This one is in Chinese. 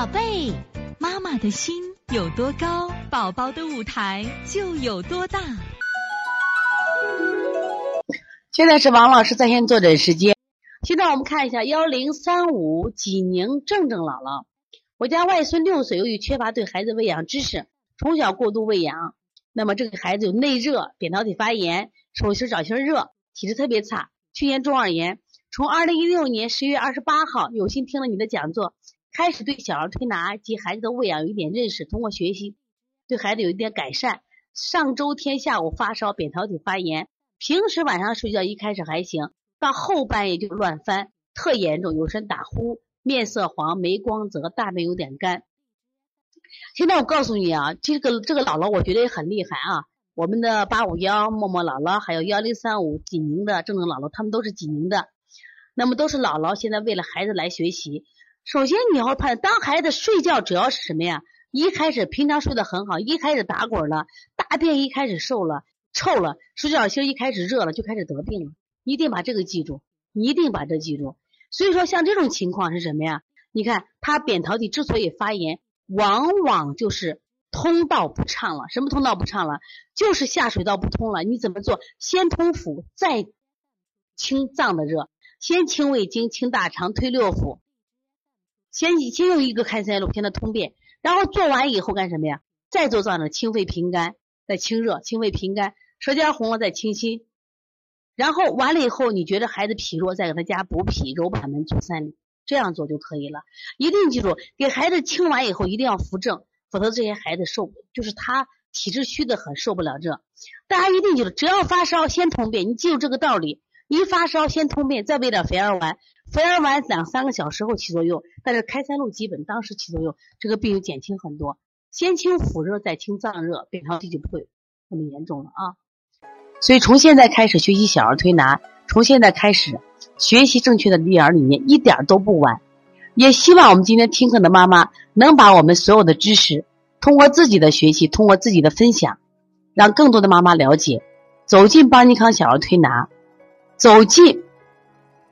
宝贝，妈妈的心有多高，宝宝的舞台就有多大。现在是王老师在线坐诊时间。现在我们看一下幺零三五济宁正正姥姥，我家外孙六岁，由于缺乏对孩子喂养知识，从小过度喂养，那么这个孩子有内热、扁桃体发炎、手心掌心热，体质特别差。去年中耳炎，从二零一六年十月二十八号有幸听了你的讲座。开始对小儿推拿及孩子的喂养有一点认识，通过学习对孩子有一点改善。上周天下午发烧，扁桃体发炎，平时晚上睡觉一开始还行，到后半夜就乱翻，特严重，有时打呼，面色黄，没光泽，大便有点干。现在我告诉你啊，这个这个姥姥我觉得也很厉害啊。我们的八五幺默默姥姥，还有幺零三五济宁的正正姥姥，他们都是济宁的，那么都是姥姥，现在为了孩子来学习。首先你要判，当孩子睡觉主要是什么呀？一开始平常睡得很好，一开始打滚了，大便一开始瘦了、臭了，手脚心一开始热了，就开始得病了。一定把这个记住，你一定把这记住。所以说像这种情况是什么呀？你看他扁桃体之所以发炎，往往就是通道不畅了。什么通道不畅了？就是下水道不通了。你怎么做？先通腑，再清脏的热，先清胃经、清大肠、推六腑。先先用一个开塞露，先它通便，然后做完以后干什么呀？再做这样的清肺平肝，再清热，清肺平肝，舌尖红了再清心，然后完了以后，你觉得孩子脾弱，再给他加补脾、揉板门、足三里，这样做就可以了。一定记住，给孩子清完以后一定要扶正，否则这些孩子受就是他体质虚的很，受不了这。大家一定记住，只要发烧先通便，你记住这个道理。一发烧先通便，再喂点肥儿丸，肥儿丸两三个小时后起作用，但是开塞露基本当时起作用，这个病就减轻很多。先清腹热，再清脏热，扁桃体就不会那么严重了啊。所以从现在开始学习小儿推拿，从现在开始学习正确的育儿理念，一点都不晚。也希望我们今天听课的妈妈能把我们所有的知识，通过自己的学习，通过自己的分享，让更多的妈妈了解，走进邦尼康小儿推拿。走进